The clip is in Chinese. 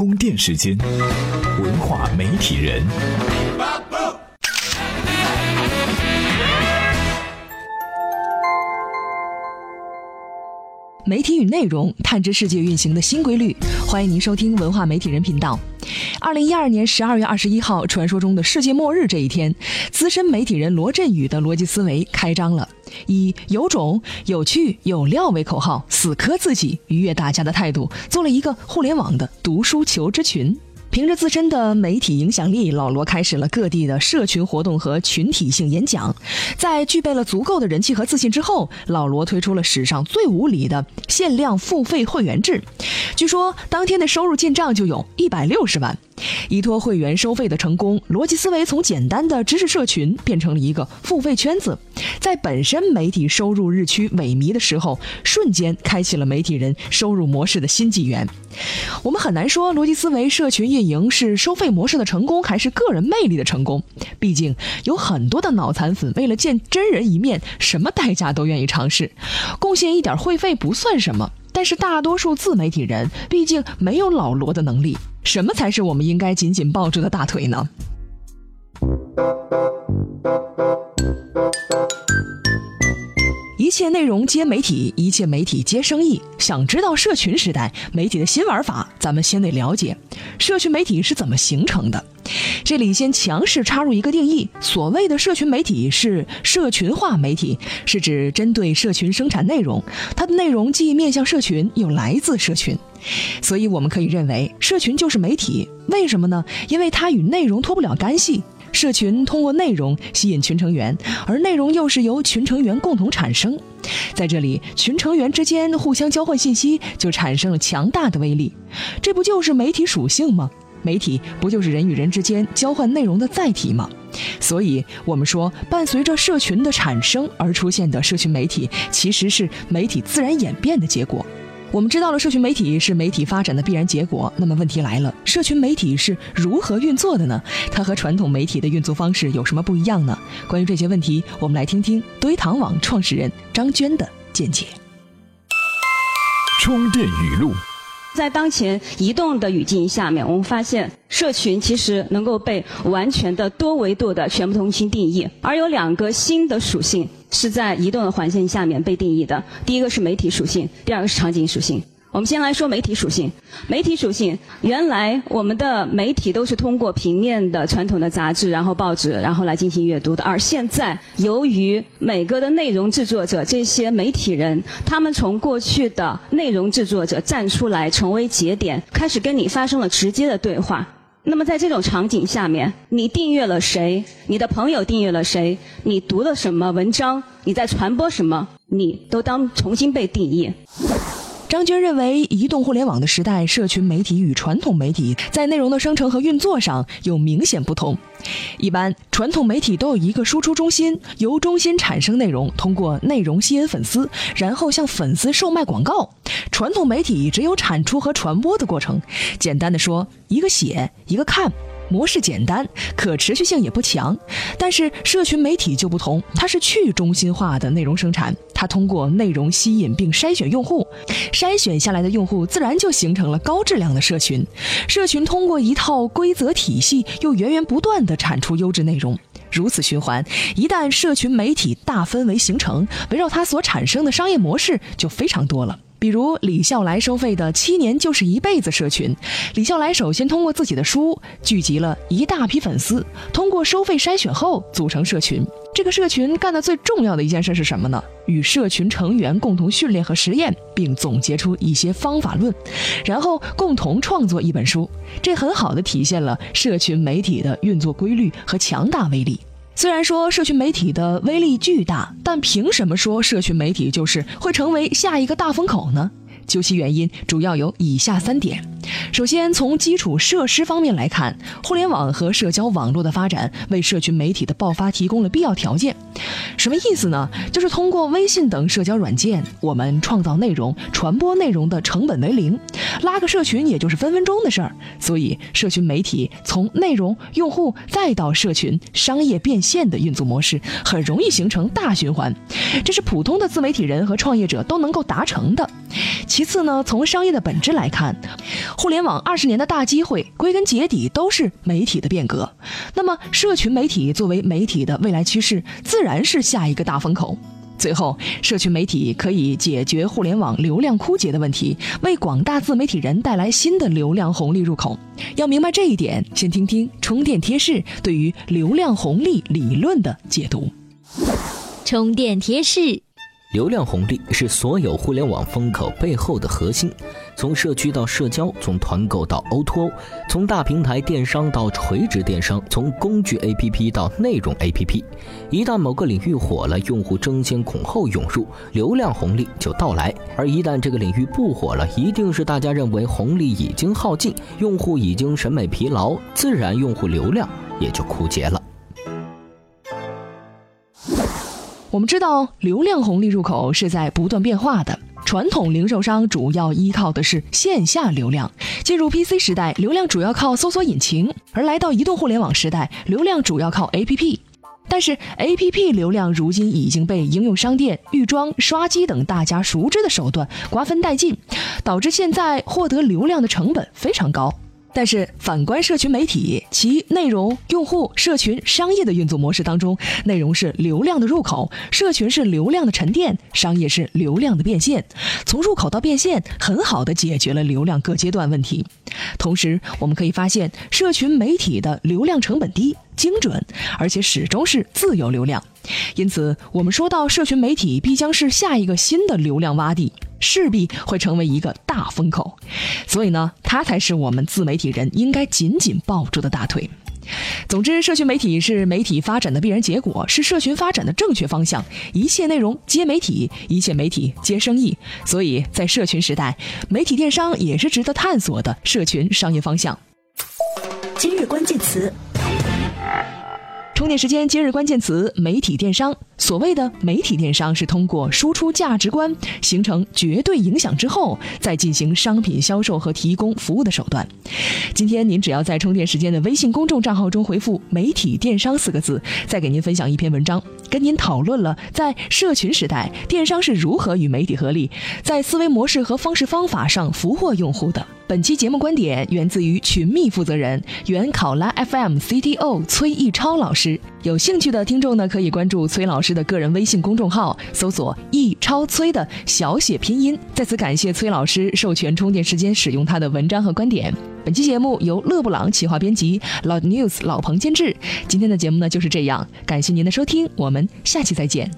充电时间，文化媒体人。媒体与内容，探知世界运行的新规律。欢迎您收听文化媒体人频道。二零一二年十二月二十一号，传说中的世界末日这一天，资深媒体人罗振宇的逻辑思维开张了，以有种、有趣、有料为口号，死磕自己，愉悦大家的态度，做了一个互联网的读书求知群。凭着自身的媒体影响力，老罗开始了各地的社群活动和群体性演讲。在具备了足够的人气和自信之后，老罗推出了史上最无理的限量付费会员制。据说当天的收入进账就有一百六十万。依托会员收费的成功，逻辑思维从简单的知识社群变成了一个付费圈子。在本身媒体收入日趋萎靡的时候，瞬间开启了媒体人收入模式的新纪元。我们很难说逻辑思维社群运营是收费模式的成功，还是个人魅力的成功。毕竟有很多的脑残粉为了见真人一面，什么代价都愿意尝试。贡献一点会费不算什么，但是大多数自媒体人毕竟没有老罗的能力。什么才是我们应该紧紧抱住的大腿呢？一切内容接媒体，一切媒体接生意。想知道社群时代媒体的新玩法，咱们先得了解社群媒体是怎么形成的。这里先强势插入一个定义：所谓的社群媒体是社群化媒体，是指针对社群生产内容，它的内容既面向社群，又来自社群。所以我们可以认为，社群就是媒体。为什么呢？因为它与内容脱不了干系。社群通过内容吸引群成员，而内容又是由群成员共同产生。在这里，群成员之间互相交换信息，就产生了强大的威力。这不就是媒体属性吗？媒体不就是人与人之间交换内容的载体吗？所以，我们说，伴随着社群的产生而出现的社群媒体，其实是媒体自然演变的结果。我们知道了社群媒体是媒体发展的必然结果，那么问题来了，社群媒体是如何运作的呢？它和传统媒体的运作方式有什么不一样呢？关于这些问题，我们来听听堆糖网创始人张娟的见解。充电语录。在当前移动的语境下面，我们发现社群其实能够被完全的多维度的全部重新定义，而有两个新的属性是在移动的环境下面被定义的。第一个是媒体属性，第二个是场景属性。我们先来说媒体属性。媒体属性，原来我们的媒体都是通过平面的传统的杂志，然后报纸，然后来进行阅读的。而现在，由于每个的内容制作者这些媒体人，他们从过去的内容制作者站出来，成为节点，开始跟你发生了直接的对话。那么在这种场景下面，你订阅了谁？你的朋友订阅了谁？你读了什么文章？你在传播什么？你都当重新被定义。张军认为，移动互联网的时代，社群媒体与传统媒体在内容的生成和运作上有明显不同。一般传统媒体都有一个输出中心，由中心产生内容，通过内容吸引粉丝，然后向粉丝售卖广告。传统媒体只有产出和传播的过程。简单的说，一个写，一个看。模式简单，可持续性也不强，但是社群媒体就不同，它是去中心化的内容生产，它通过内容吸引并筛选用户，筛选下来的用户自然就形成了高质量的社群，社群通过一套规则体系，又源源不断地产出优质内容，如此循环，一旦社群媒体大氛围形成，围绕它所产生的商业模式就非常多了。比如李笑来收费的七年就是一辈子社群，李笑来首先通过自己的书聚集了一大批粉丝，通过收费筛选后组成社群。这个社群干的最重要的一件事是什么呢？与社群成员共同训练和实验，并总结出一些方法论，然后共同创作一本书。这很好的体现了社群媒体的运作规律和强大威力。虽然说社群媒体的威力巨大，但凭什么说社群媒体就是会成为下一个大风口呢？究其原因，主要有以下三点。首先，从基础设施方面来看，互联网和社交网络的发展为社群媒体的爆发提供了必要条件。什么意思呢？就是通过微信等社交软件，我们创造内容、传播内容的成本为零，拉个社群也就是分分钟的事儿。所以，社群媒体从内容、用户再到社群商业变现的运作模式，很容易形成大循环，这是普通的自媒体人和创业者都能够达成的。其次呢，从商业的本质来看。互联网二十年的大机会，归根结底都是媒体的变革。那么，社群媒体作为媒体的未来趋势，自然是下一个大风口。最后，社群媒体可以解决互联网流量枯竭的问题，为广大自媒体人带来新的流量红利入口。要明白这一点，先听听充电贴士对于流量红利理论的解读。充电贴士。流量红利是所有互联网风口背后的核心，从社区到社交，从团购到 O2O，从大平台电商到垂直电商，从工具 APP 到内容 APP，一旦某个领域火了，用户争先恐后涌入，流量红利就到来；而一旦这个领域不火了，一定是大家认为红利已经耗尽，用户已经审美疲劳，自然用户流量也就枯竭了。我们知道，流量红利入口是在不断变化的。传统零售商主要依靠的是线下流量，进入 PC 时代，流量主要靠搜索引擎；而来到移动互联网时代，流量主要靠 APP。但是，APP 流量如今已经被应用商店、预装、刷机等大家熟知的手段瓜分殆尽，导致现在获得流量的成本非常高。但是反观社群媒体，其内容、用户、社群、商业的运作模式当中，内容是流量的入口，社群是流量的沉淀，商业是流量的变现。从入口到变现，很好的解决了流量各阶段问题。同时，我们可以发现，社群媒体的流量成本低、精准，而且始终是自由流量。因此，我们说到社群媒体必将是下一个新的流量洼地。势必会成为一个大风口，所以呢，它才是我们自媒体人应该紧紧抱住的大腿。总之，社群媒体是媒体发展的必然结果，是社群发展的正确方向。一切内容接媒体，一切媒体接生意。所以在社群时代，媒体电商也是值得探索的社群商业方向。今日关键词。充电时间，今日关键词：媒体电商。所谓的媒体电商，是通过输出价值观，形成绝对影响之后，再进行商品销售和提供服务的手段。今天您只要在充电时间的微信公众账号中回复“媒体电商”四个字，再给您分享一篇文章，跟您讨论了在社群时代，电商是如何与媒体合力，在思维模式和方式方法上俘获用户的。本期节目观点源自于群秘负责人、原考拉 FM CTO 崔毅超老师。有兴趣的听众呢，可以关注崔老师的个人微信公众号，搜索“易超崔”的小写拼音。在此感谢崔老师授权充电时间使用他的文章和观点。本期节目由勒布朗企划编辑老 News 老彭监制。今天的节目呢就是这样，感谢您的收听，我们下期再见。